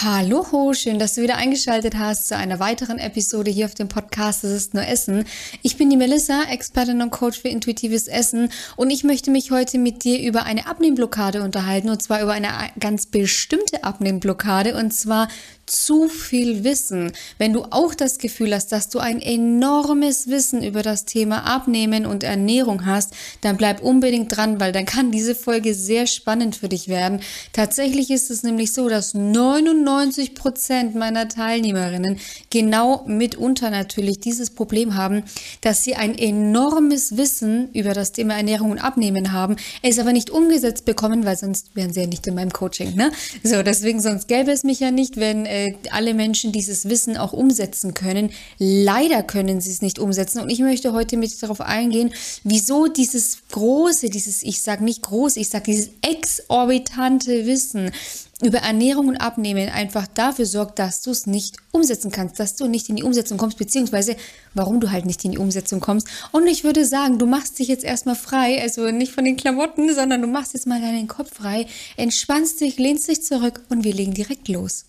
Hallo, schön, dass du wieder eingeschaltet hast zu einer weiteren Episode hier auf dem Podcast Das ist nur Essen. Ich bin die Melissa, Expertin und Coach für intuitives Essen und ich möchte mich heute mit dir über eine Abnehmblockade unterhalten und zwar über eine ganz bestimmte Abnehmblockade und zwar zu viel Wissen. Wenn du auch das Gefühl hast, dass du ein enormes Wissen über das Thema Abnehmen und Ernährung hast, dann bleib unbedingt dran, weil dann kann diese Folge sehr spannend für dich werden. Tatsächlich ist es nämlich so, dass 99 Prozent meiner Teilnehmerinnen genau mitunter natürlich dieses Problem haben, dass sie ein enormes Wissen über das Thema Ernährung und Abnehmen haben, es aber nicht umgesetzt bekommen, weil sonst wären sie ja nicht in meinem Coaching. Ne? So, deswegen sonst gäbe es mich ja nicht, wenn äh, alle Menschen dieses Wissen auch umsetzen können. Leider können sie es nicht umsetzen. Und ich möchte heute mit darauf eingehen, wieso dieses große, dieses, ich sage nicht groß, ich sage dieses exorbitante Wissen über Ernährung und Abnehmen einfach dafür sorgt, dass du es nicht umsetzen kannst, dass du nicht in die Umsetzung kommst, beziehungsweise warum du halt nicht in die Umsetzung kommst. Und ich würde sagen, du machst dich jetzt erstmal frei, also nicht von den Klamotten, sondern du machst jetzt mal deinen Kopf frei, entspannst dich, lehnst dich zurück und wir legen direkt los.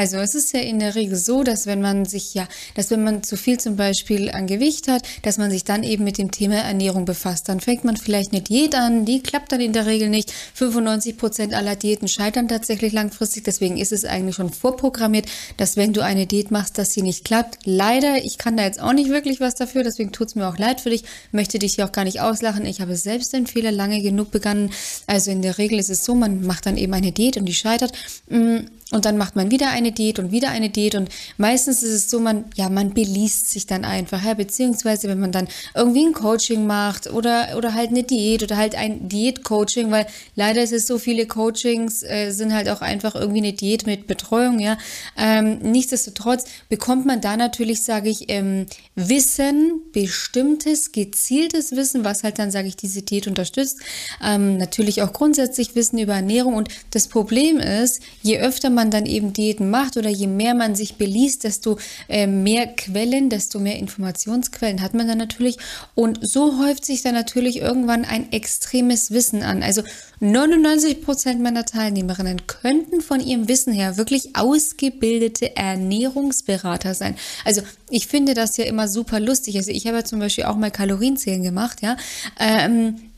Also es ist ja in der Regel so, dass wenn man sich ja, dass wenn man zu viel zum Beispiel an Gewicht hat, dass man sich dann eben mit dem Thema Ernährung befasst. Dann fängt man vielleicht eine Diät an, die klappt dann in der Regel nicht. 95 Prozent aller Diäten scheitern tatsächlich langfristig. Deswegen ist es eigentlich schon vorprogrammiert, dass wenn du eine Diät machst, dass sie nicht klappt. Leider, ich kann da jetzt auch nicht wirklich was dafür, deswegen tut es mir auch leid für dich. Möchte dich hier auch gar nicht auslachen. Ich habe selbst den Fehler lange genug begangen. Also in der Regel ist es so, man macht dann eben eine Diät und die scheitert. Mm, und dann macht man wieder eine Diät und wieder eine Diät und meistens ist es so, man, ja, man beliest sich dann einfach, ja, beziehungsweise wenn man dann irgendwie ein Coaching macht oder, oder halt eine Diät oder halt ein Diät-Coaching, weil leider ist es so, viele Coachings äh, sind halt auch einfach irgendwie eine Diät mit Betreuung, ja. Ähm, nichtsdestotrotz bekommt man da natürlich, sage ich, ähm, Wissen, bestimmtes, gezieltes Wissen, was halt dann, sage ich, diese Diät unterstützt. Ähm, natürlich auch grundsätzlich Wissen über Ernährung und das Problem ist, je öfter man man dann eben Diäten macht oder je mehr man sich beliest, desto äh, mehr Quellen, desto mehr Informationsquellen hat man dann natürlich. Und so häuft sich dann natürlich irgendwann ein extremes Wissen an. Also 99 Prozent meiner Teilnehmerinnen könnten von ihrem Wissen her wirklich ausgebildete Ernährungsberater sein. Also ich finde das ja immer super lustig. Also ich habe ja zum Beispiel auch mal Kalorienzählen gemacht, ja. Ähm,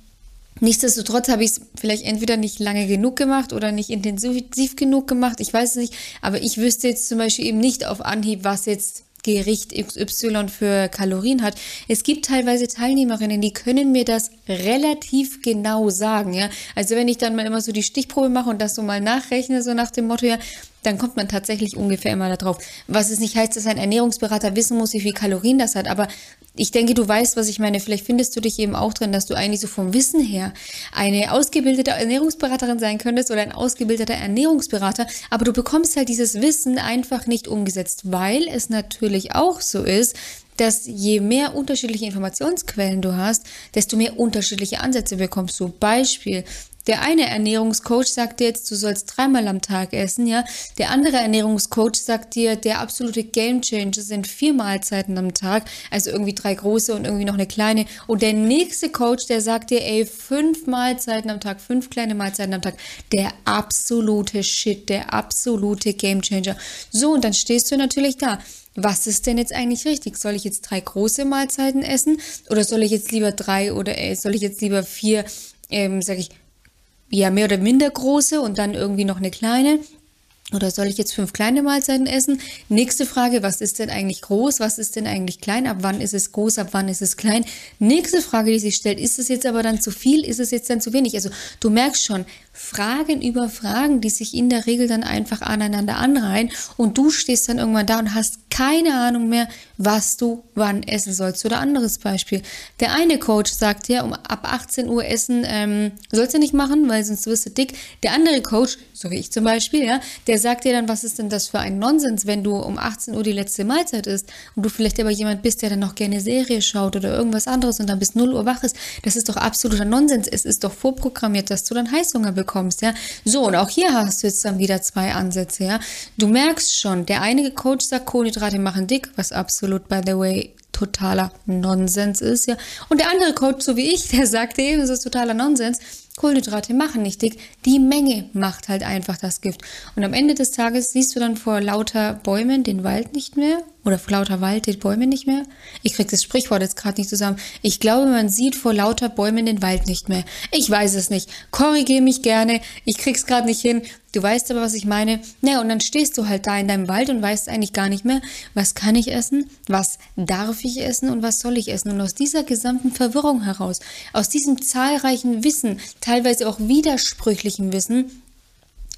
Nichtsdestotrotz habe ich es vielleicht entweder nicht lange genug gemacht oder nicht intensiv genug gemacht. Ich weiß es nicht. Aber ich wüsste jetzt zum Beispiel eben nicht auf Anhieb, was jetzt Gericht XY für Kalorien hat. Es gibt teilweise Teilnehmerinnen, die können mir das relativ genau sagen, ja. Also wenn ich dann mal immer so die Stichprobe mache und das so mal nachrechne, so nach dem Motto, ja, dann kommt man tatsächlich ungefähr immer darauf. Was es nicht heißt, dass ein Ernährungsberater wissen muss, wie viel Kalorien das hat, aber ich denke, du weißt, was ich meine. Vielleicht findest du dich eben auch drin, dass du eigentlich so vom Wissen her eine ausgebildete Ernährungsberaterin sein könntest oder ein ausgebildeter Ernährungsberater, aber du bekommst halt dieses Wissen einfach nicht umgesetzt, weil es natürlich auch so ist, dass je mehr unterschiedliche Informationsquellen du hast, desto mehr unterschiedliche Ansätze bekommst du. Beispiel, der eine Ernährungscoach sagt dir jetzt, du sollst dreimal am Tag essen, ja. Der andere Ernährungscoach sagt dir, der absolute Gamechanger sind vier Mahlzeiten am Tag, also irgendwie drei große und irgendwie noch eine kleine. Und der nächste Coach, der sagt dir, ey, fünf Mahlzeiten am Tag, fünf kleine Mahlzeiten am Tag. Der absolute Shit, der absolute Gamechanger. So, und dann stehst du natürlich da was ist denn jetzt eigentlich richtig? Soll ich jetzt drei große Mahlzeiten essen oder soll ich jetzt lieber drei oder äh, soll ich jetzt lieber vier, ähm, sag ich, ja, mehr oder minder große und dann irgendwie noch eine kleine. Oder soll ich jetzt fünf kleine Mahlzeiten essen? Nächste Frage, was ist denn eigentlich groß? Was ist denn eigentlich klein? Ab wann ist es groß? Ab wann ist es klein? Nächste Frage, die sich stellt, ist es jetzt aber dann zu viel? Ist es jetzt dann zu wenig? Also du merkst schon, Fragen über Fragen, die sich in der Regel dann einfach aneinander anreihen und du stehst dann irgendwann da und hast keine Ahnung mehr, was du wann essen sollst. Oder anderes Beispiel. Der eine Coach sagt ja, um ab 18 Uhr essen ähm, sollst du nicht machen, weil sonst wirst du dick. Der andere Coach, so wie ich zum Beispiel, ja, der sagt dir dann, was ist denn das für ein Nonsens, wenn du um 18 Uhr die letzte Mahlzeit isst und du vielleicht aber jemand bist, der dann noch gerne Serie schaut oder irgendwas anderes und dann bis 0 Uhr wach ist. Das ist doch absoluter Nonsens. Es ist doch vorprogrammiert, dass du dann Heißhunger bekommst, ja. So, und auch hier hast du jetzt dann wieder zwei Ansätze, ja. Du merkst schon, der eine Coach sagt, Kohlenhydrate machen dick, was absolut, by the way, totaler Nonsens ist, ja. Und der andere Coach, so wie ich, der sagte eben, es ist totaler Nonsens. Kohlenhydrate machen nicht dick. Die Menge macht halt einfach das Gift. Und am Ende des Tages siehst du dann vor lauter Bäumen den Wald nicht mehr oder vor lauter Wald die Bäume nicht mehr. Ich krieg das Sprichwort jetzt gerade nicht zusammen. Ich glaube, man sieht vor lauter Bäumen den Wald nicht mehr. Ich weiß es nicht. Korrigiere mich gerne. Ich krieg's gerade nicht hin. Du weißt aber, was ich meine. Naja, und dann stehst du halt da in deinem Wald und weißt eigentlich gar nicht mehr, was kann ich essen, was darf ich essen und was soll ich essen. Und aus dieser gesamten Verwirrung heraus, aus diesem zahlreichen Wissen, teilweise auch widersprüchlichen Wissen,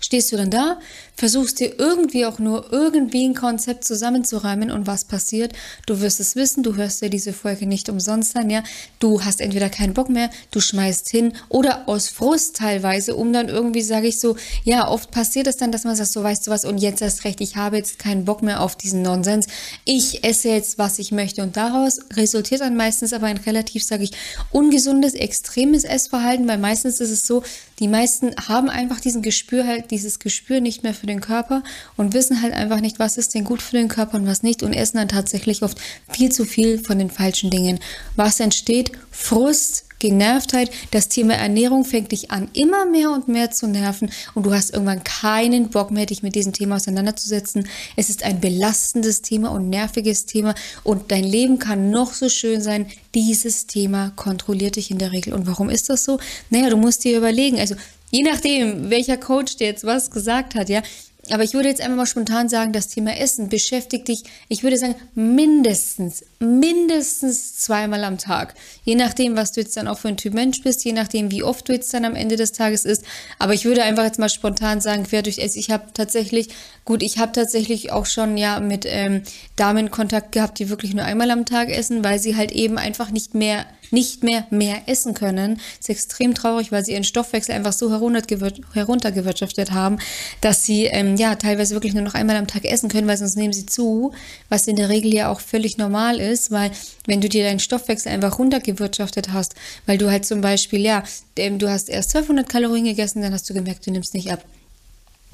stehst du dann da, versuchst dir irgendwie auch nur irgendwie ein Konzept zusammenzureimen und was passiert? Du wirst es wissen, du hörst dir diese Folge nicht umsonst an, ja. Du hast entweder keinen Bock mehr, du schmeißt hin oder aus Frust teilweise, um dann irgendwie, sage ich so, ja, oft passiert es dann, dass man sagt, so weißt du was und jetzt erst recht, ich habe jetzt keinen Bock mehr auf diesen Nonsens. Ich esse jetzt, was ich möchte und daraus resultiert dann meistens aber ein relativ, sage ich, ungesundes, extremes Essverhalten, weil meistens ist es so, die meisten haben einfach diesen Gespür halt, dieses Gespür nicht mehr für den Körper und wissen halt einfach nicht, was ist denn gut für den Körper und was nicht und essen dann tatsächlich oft viel zu viel von den falschen Dingen. Was entsteht? Frust, Genervtheit, das Thema Ernährung fängt dich an, immer mehr und mehr zu nerven und du hast irgendwann keinen Bock mehr, dich mit diesem Thema auseinanderzusetzen. Es ist ein belastendes Thema und nerviges Thema und dein Leben kann noch so schön sein. Dieses Thema kontrolliert dich in der Regel. Und warum ist das so? Naja, du musst dir überlegen, also je nachdem, welcher Coach dir jetzt was gesagt hat, ja, aber ich würde jetzt einfach mal spontan sagen, das Thema Essen beschäftigt dich, ich würde sagen, mindestens, mindestens zweimal am Tag. Je nachdem, was du jetzt dann auch für ein Typ Mensch bist, je nachdem, wie oft du jetzt dann am Ende des Tages isst. Aber ich würde einfach jetzt mal spontan sagen, quer durch Essen. Ich habe tatsächlich, gut, ich habe tatsächlich auch schon ja mit ähm, Damen Kontakt gehabt, die wirklich nur einmal am Tag essen, weil sie halt eben einfach nicht mehr nicht mehr mehr essen können. Ist extrem traurig, weil sie ihren Stoffwechsel einfach so heruntergewirtschaftet haben, dass sie ähm, ja teilweise wirklich nur noch einmal am Tag essen können, weil sonst nehmen sie zu, was in der Regel ja auch völlig normal ist, weil wenn du dir deinen Stoffwechsel einfach runtergewirtschaftet hast, weil du halt zum Beispiel, ja, du hast erst 1200 Kalorien gegessen, dann hast du gemerkt, du nimmst nicht ab.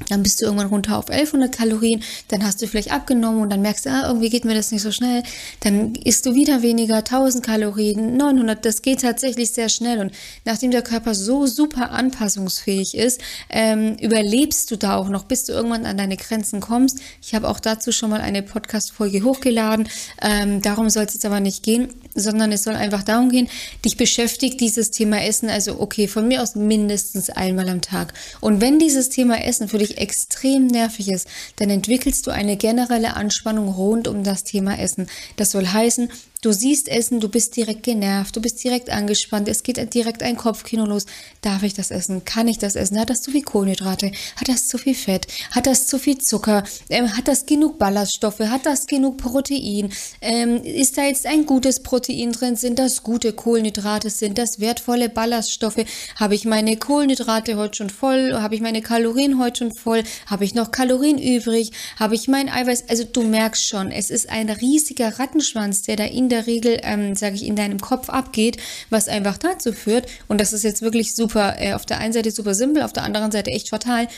Dann bist du irgendwann runter auf 1100 Kalorien, dann hast du vielleicht abgenommen und dann merkst du, ah, irgendwie geht mir das nicht so schnell. Dann isst du wieder weniger, 1000 Kalorien, 900, das geht tatsächlich sehr schnell. Und nachdem der Körper so super anpassungsfähig ist, ähm, überlebst du da auch noch, bis du irgendwann an deine Grenzen kommst. Ich habe auch dazu schon mal eine Podcast-Folge hochgeladen. Ähm, darum soll es jetzt aber nicht gehen, sondern es soll einfach darum gehen, dich beschäftigt dieses Thema Essen, also okay, von mir aus mindestens einmal am Tag. Und wenn dieses Thema Essen für dich wirklich extrem nervig ist, dann entwickelst du eine generelle Anspannung rund um das Thema Essen. Das soll heißen, Du siehst Essen, du bist direkt genervt, du bist direkt angespannt, es geht direkt ein Kopfkino los. Darf ich das essen? Kann ich das essen? Hat das zu viel Kohlenhydrate? Hat das zu viel Fett? Hat das zu viel Zucker? Ähm, hat das genug Ballaststoffe? Hat das genug Protein? Ähm, ist da jetzt ein gutes Protein drin? Sind das gute Kohlenhydrate? Sind das wertvolle Ballaststoffe? Habe ich meine Kohlenhydrate heute schon voll? Habe ich meine Kalorien heute schon voll? Habe ich noch Kalorien übrig? Habe ich mein Eiweiß? Also du merkst schon, es ist ein riesiger Rattenschwanz, der da in der Regel, ähm, sage ich, in deinem Kopf abgeht, was einfach dazu führt, und das ist jetzt wirklich super, äh, auf der einen Seite super simpel, auf der anderen Seite echt fatal,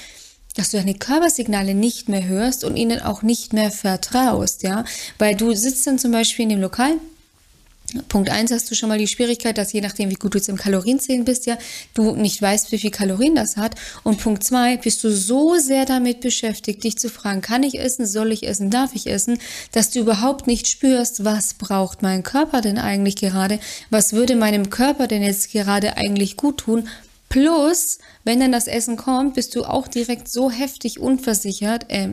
dass du deine Körpersignale nicht mehr hörst und ihnen auch nicht mehr vertraust, ja, weil du sitzt dann zum Beispiel in dem Lokal Punkt 1 hast du schon mal die Schwierigkeit, dass je nachdem, wie gut du jetzt im Kalorienzählen bist, ja, du nicht weißt, wie viel Kalorien das hat. Und Punkt 2 bist du so sehr damit beschäftigt, dich zu fragen, kann ich essen, soll ich essen, darf ich essen, dass du überhaupt nicht spürst, was braucht mein Körper denn eigentlich gerade, was würde meinem Körper denn jetzt gerade eigentlich gut tun. Plus, wenn dann das Essen kommt, bist du auch direkt so heftig unversichert, äh,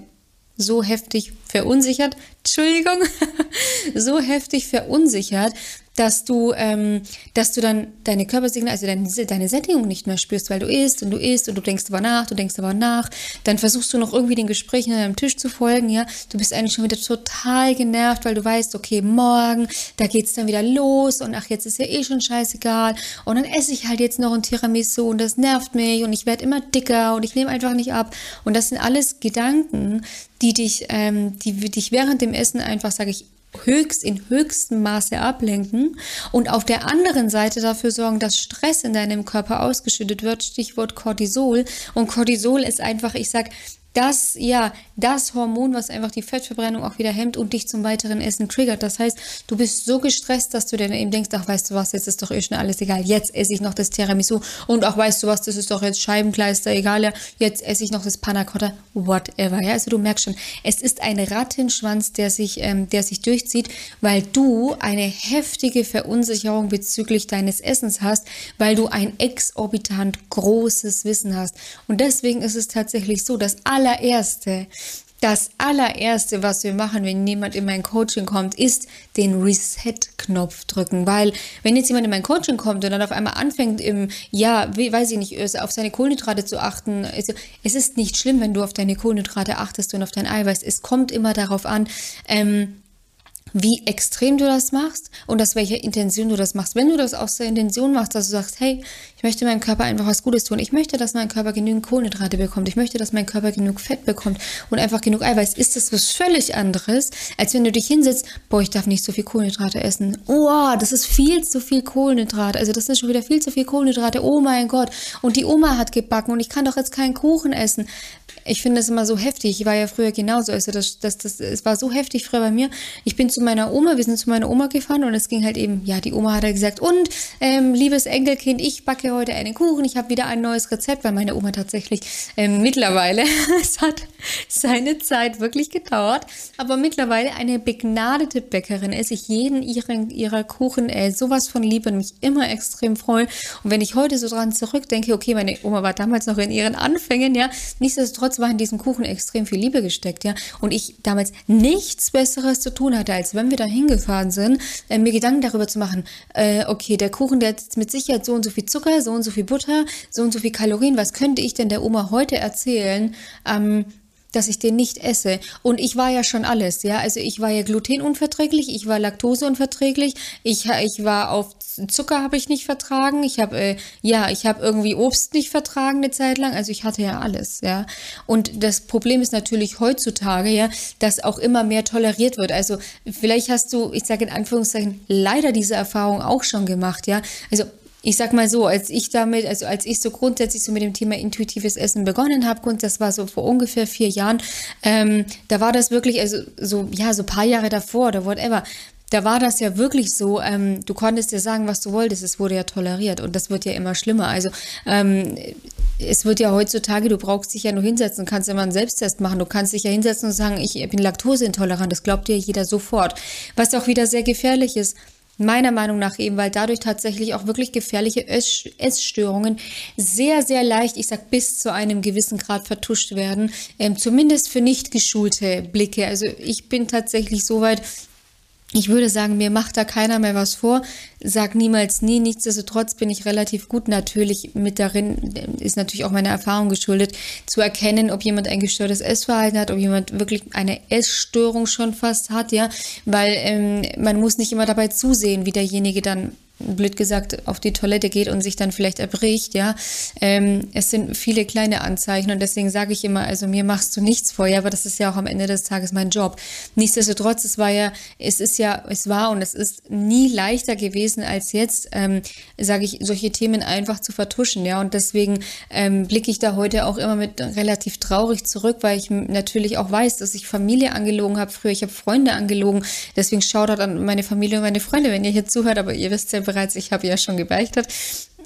so heftig verunsichert, Entschuldigung, so heftig verunsichert, dass du, ähm, dass du dann deine Körpersignale, also deine, deine Sättigung nicht mehr spürst, weil du isst und du isst und du denkst aber nach, du denkst aber nach, dann versuchst du noch irgendwie den Gesprächen an deinem Tisch zu folgen, ja, du bist eigentlich schon wieder total genervt, weil du weißt, okay, morgen, da geht's dann wieder los und ach, jetzt ist ja eh schon scheißegal. Und dann esse ich halt jetzt noch ein Tiramisu und das nervt mich und ich werde immer dicker und ich nehme einfach nicht ab. Und das sind alles Gedanken, die dich, ähm, die dich während dem Essen einfach, sage ich, höchst in höchstem Maße ablenken und auf der anderen Seite dafür sorgen, dass Stress in deinem Körper ausgeschüttet wird, Stichwort Cortisol. Und Cortisol ist einfach, ich sag, das, ja, das Hormon, was einfach die Fettverbrennung auch wieder hemmt und dich zum weiteren Essen triggert. Das heißt, du bist so gestresst, dass du dir eben denkst, ach, weißt du was, jetzt ist doch eh schon alles egal. Jetzt esse ich noch das Tiramisu und auch, weißt du was, das ist doch jetzt Scheibenkleister, egal, ja, jetzt esse ich noch das Panna Cotta, whatever, ja. Also du merkst schon, es ist ein Rattenschwanz, der sich, ähm, der sich durchzieht, weil du eine heftige Verunsicherung bezüglich deines Essens hast, weil du ein exorbitant großes Wissen hast. Und deswegen ist es tatsächlich so, dass alle allererste, das allererste, was wir machen, wenn jemand in mein Coaching kommt, ist den Reset-Knopf drücken. Weil, wenn jetzt jemand in mein Coaching kommt und dann auf einmal anfängt, im, ja, weiß ich nicht, auf seine Kohlenhydrate zu achten, also, es ist nicht schlimm, wenn du auf deine Kohlenhydrate achtest und auf dein Eiweiß. Es kommt immer darauf an, ähm, wie extrem du das machst und aus welcher Intention du das machst. Wenn du das aus der Intention machst, dass du sagst, hey, ich möchte meinem Körper einfach was Gutes tun. Ich möchte, dass mein Körper genügend Kohlenhydrate bekommt. Ich möchte, dass mein Körper genug Fett bekommt und einfach genug Eiweiß. Ist das was völlig anderes, als wenn du dich hinsetzt, boah, ich darf nicht so viel Kohlenhydrate essen. Oh, das ist viel zu viel Kohlenhydrate. Also das ist schon wieder viel zu viel Kohlenhydrate. Oh mein Gott. Und die Oma hat gebacken und ich kann doch jetzt keinen Kuchen essen. Ich finde das immer so heftig. Ich war ja früher genauso. Also das, das, das, es war so heftig früher bei mir. Ich bin zu meiner Oma, wir sind zu meiner Oma gefahren und es ging halt eben, ja, die Oma hat halt gesagt, und ähm, liebes Enkelkind, ich backe heute einen Kuchen. Ich habe wieder ein neues Rezept, weil meine Oma tatsächlich ähm, mittlerweile, es hat seine Zeit wirklich gedauert, aber mittlerweile eine begnadete Bäckerin ist. Ich jeden ihren, ihrer Kuchen äh, sowas von liebe und mich immer extrem freue. Und wenn ich heute so dran zurückdenke, okay, meine Oma war damals noch in ihren Anfängen, ja, nichtsdestotrotz war in diesem Kuchen extrem viel Liebe gesteckt, ja. Und ich damals nichts Besseres zu tun hatte, als wenn wir da hingefahren sind, äh, mir Gedanken darüber zu machen, äh, okay, der Kuchen, der hat jetzt mit Sicherheit so und so viel Zucker, so und so viel Butter, so und so viel Kalorien. Was könnte ich denn der Oma heute erzählen? Ähm, dass ich den nicht esse. Und ich war ja schon alles, ja. Also ich war ja glutenunverträglich, ich war laktoseunverträglich, ich, ich war auf Zucker habe ich nicht vertragen, ich habe, äh, ja, ich habe irgendwie Obst nicht vertragen eine Zeit lang, also ich hatte ja alles, ja. Und das Problem ist natürlich heutzutage, ja, dass auch immer mehr toleriert wird. Also vielleicht hast du, ich sage in Anführungszeichen, leider diese Erfahrung auch schon gemacht, ja. Also ich sag mal so, als ich damit, also als ich so grundsätzlich so mit dem Thema intuitives Essen begonnen habe, das war so vor ungefähr vier Jahren, ähm, da war das wirklich, also so, ja, so paar Jahre davor oder whatever, da war das ja wirklich so, ähm, du konntest dir sagen, was du wolltest, es wurde ja toleriert und das wird ja immer schlimmer. Also ähm, es wird ja heutzutage, du brauchst dich ja nur hinsetzen, kannst immer einen Selbsttest machen, du kannst dich ja hinsetzen und sagen, ich bin laktoseintolerant, das glaubt dir jeder sofort. Was auch wieder sehr gefährlich ist. Meiner Meinung nach eben, weil dadurch tatsächlich auch wirklich gefährliche Essstörungen sehr, sehr leicht, ich sag bis zu einem gewissen Grad vertuscht werden, ähm, zumindest für nicht geschulte Blicke. Also ich bin tatsächlich so weit, ich würde sagen, mir macht da keiner mehr was vor. Sag niemals nie. Nichtsdestotrotz bin ich relativ gut natürlich mit darin, ist natürlich auch meine Erfahrung geschuldet, zu erkennen, ob jemand ein gestörtes Essverhalten hat, ob jemand wirklich eine Essstörung schon fast hat, ja, weil ähm, man muss nicht immer dabei zusehen, wie derjenige dann blöd gesagt, auf die Toilette geht und sich dann vielleicht erbricht, ja. Ähm, es sind viele kleine Anzeichen und deswegen sage ich immer, also mir machst du nichts vor, ja, aber das ist ja auch am Ende des Tages mein Job. Nichtsdestotrotz, es war ja, es ist ja, es war und es ist nie leichter gewesen als jetzt, ähm, sage ich, solche Themen einfach zu vertuschen, ja. Und deswegen ähm, blicke ich da heute auch immer mit relativ traurig zurück, weil ich natürlich auch weiß, dass ich Familie angelogen habe früher, ich habe Freunde angelogen. Deswegen schaut an meine Familie und meine Freunde, wenn ihr hier zuhört, aber ihr wisst ja bereits, ich habe ja schon gebeichtet.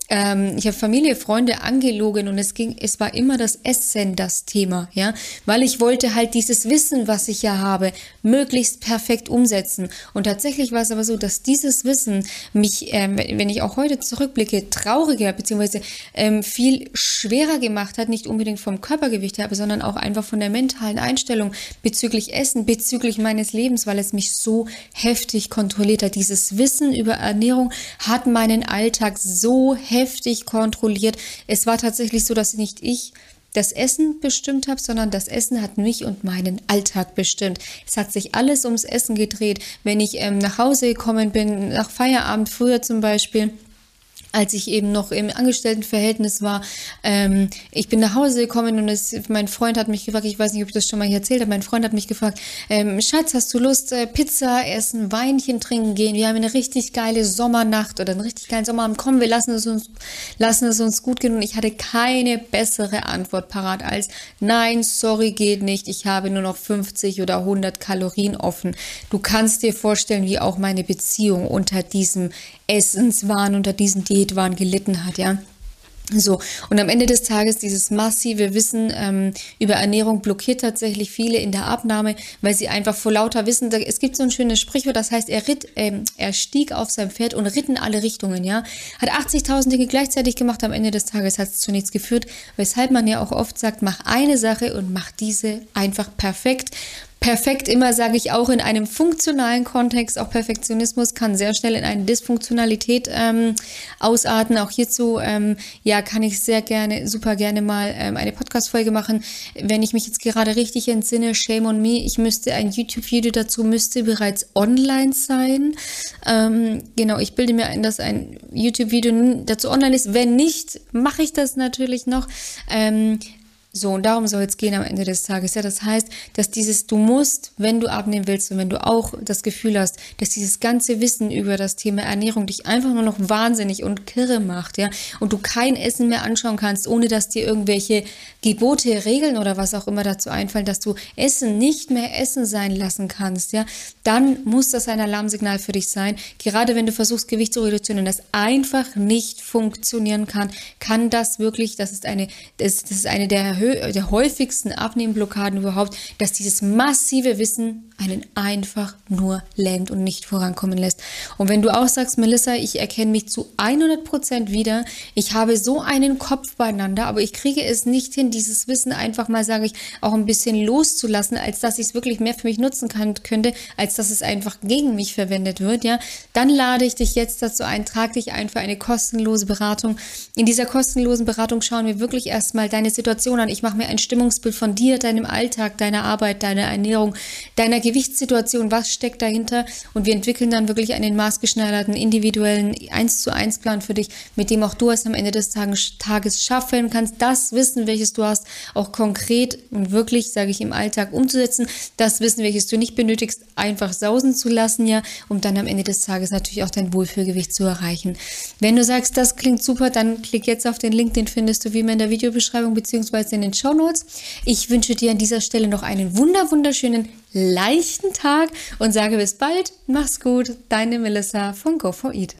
Ähm, ich habe Familie, Freunde angelogen und es ging, es war immer das Essen das Thema, ja, weil ich wollte halt dieses Wissen, was ich ja habe, möglichst perfekt umsetzen. Und tatsächlich war es aber so, dass dieses Wissen mich, ähm, wenn ich auch heute zurückblicke, trauriger bzw. Ähm, viel schwerer gemacht hat, nicht unbedingt vom Körpergewicht her, sondern auch einfach von der mentalen Einstellung bezüglich Essen, bezüglich meines Lebens, weil es mich so heftig kontrolliert hat. Dieses Wissen über Ernährung hat meinen Alltag so heftig kontrolliert. Es war tatsächlich so, dass nicht ich das Essen bestimmt habe, sondern das Essen hat mich und meinen Alltag bestimmt. Es hat sich alles ums Essen gedreht. Wenn ich ähm, nach Hause gekommen bin, nach Feierabend, früher zum Beispiel, als ich eben noch im Angestelltenverhältnis war. Ähm, ich bin nach Hause gekommen und es, mein Freund hat mich gefragt, ich weiß nicht, ob ich das schon mal hier erzählt habe, mein Freund hat mich gefragt, ähm, Schatz, hast du Lust, äh, Pizza essen, Weinchen trinken gehen? Wir haben eine richtig geile Sommernacht oder einen richtig geilen Sommerabend. Komm, wir lassen es uns, lassen es uns gut gehen. Und ich hatte keine bessere Antwort parat als, nein, sorry, geht nicht. Ich habe nur noch 50 oder 100 Kalorien offen. Du kannst dir vorstellen, wie auch meine Beziehung unter diesem Essenswahn, unter diesen Diät Diätwahn gelitten hat, ja. So, und am Ende des Tages dieses massive Wissen ähm, über Ernährung blockiert tatsächlich viele in der Abnahme, weil sie einfach vor lauter Wissen, da, es gibt so ein schönes Sprichwort, das heißt, er ritt, ähm, er stieg auf sein Pferd und ritt in alle Richtungen, ja. Hat 80.000 Dinge gleichzeitig gemacht, am Ende des Tages hat es zu nichts geführt, weshalb man ja auch oft sagt, mach eine Sache und mach diese einfach perfekt perfekt immer, sage ich auch, in einem funktionalen Kontext. Auch Perfektionismus kann sehr schnell in eine Dysfunktionalität ähm, ausarten. Auch hierzu, ähm, ja, kann ich sehr gerne, super gerne mal ähm, eine Podcast-Folge machen. Wenn ich mich jetzt gerade richtig entsinne, shame on me, ich müsste ein YouTube-Video dazu müsste bereits online sein. Ähm, genau, ich bilde mir ein, dass ein YouTube-Video dazu online ist. Wenn nicht, mache ich das natürlich noch. Ähm, so, und darum soll es gehen am Ende des Tages. Ja, das heißt, dass dieses Du musst, wenn du abnehmen willst und wenn du auch das Gefühl hast, dass dieses ganze Wissen über das Thema Ernährung dich einfach nur noch wahnsinnig und kirre macht, ja, und du kein Essen mehr anschauen kannst, ohne dass dir irgendwelche Gebote, Regeln oder was auch immer dazu einfallen, dass du Essen nicht mehr Essen sein lassen kannst, ja, dann muss das ein Alarmsignal für dich sein. Gerade wenn du versuchst, Gewicht zu reduzieren und das einfach nicht funktionieren kann, kann das wirklich, das ist eine, das, das ist eine der der häufigsten Abnehmblockaden überhaupt, dass dieses massive Wissen einen einfach nur lähmt und nicht vorankommen lässt. Und wenn du auch sagst, Melissa, ich erkenne mich zu 100 Prozent wieder, ich habe so einen Kopf beieinander, aber ich kriege es nicht hin, dieses Wissen einfach mal, sage ich, auch ein bisschen loszulassen, als dass ich es wirklich mehr für mich nutzen kann, könnte, als dass es einfach gegen mich verwendet wird, ja, dann lade ich dich jetzt dazu ein, trag dich ein für eine kostenlose Beratung. In dieser kostenlosen Beratung schauen wir wirklich erstmal deine Situation an. Ich mache mir ein Stimmungsbild von dir, deinem Alltag, deiner Arbeit, deiner Ernährung, deiner Gewichtssituation, was steckt dahinter? Und wir entwickeln dann wirklich einen maßgeschneiderten, individuellen 1 zu 1 Plan für dich, mit dem auch du es am Ende des Tages schaffen kannst, das Wissen, welches du hast, auch konkret und wirklich, sage ich, im Alltag umzusetzen, das Wissen, welches du nicht benötigst, einfach sausen zu lassen, ja, um dann am Ende des Tages natürlich auch dein Wohlfühlgewicht zu erreichen. Wenn du sagst, das klingt super, dann klick jetzt auf den Link, den findest du wie immer in der Videobeschreibung beziehungsweise in den Show Notes. Ich wünsche dir an dieser Stelle noch einen wunder wunderschönen leichten Tag und sage bis bald. Mach's gut. Deine Melissa von Go4Eat.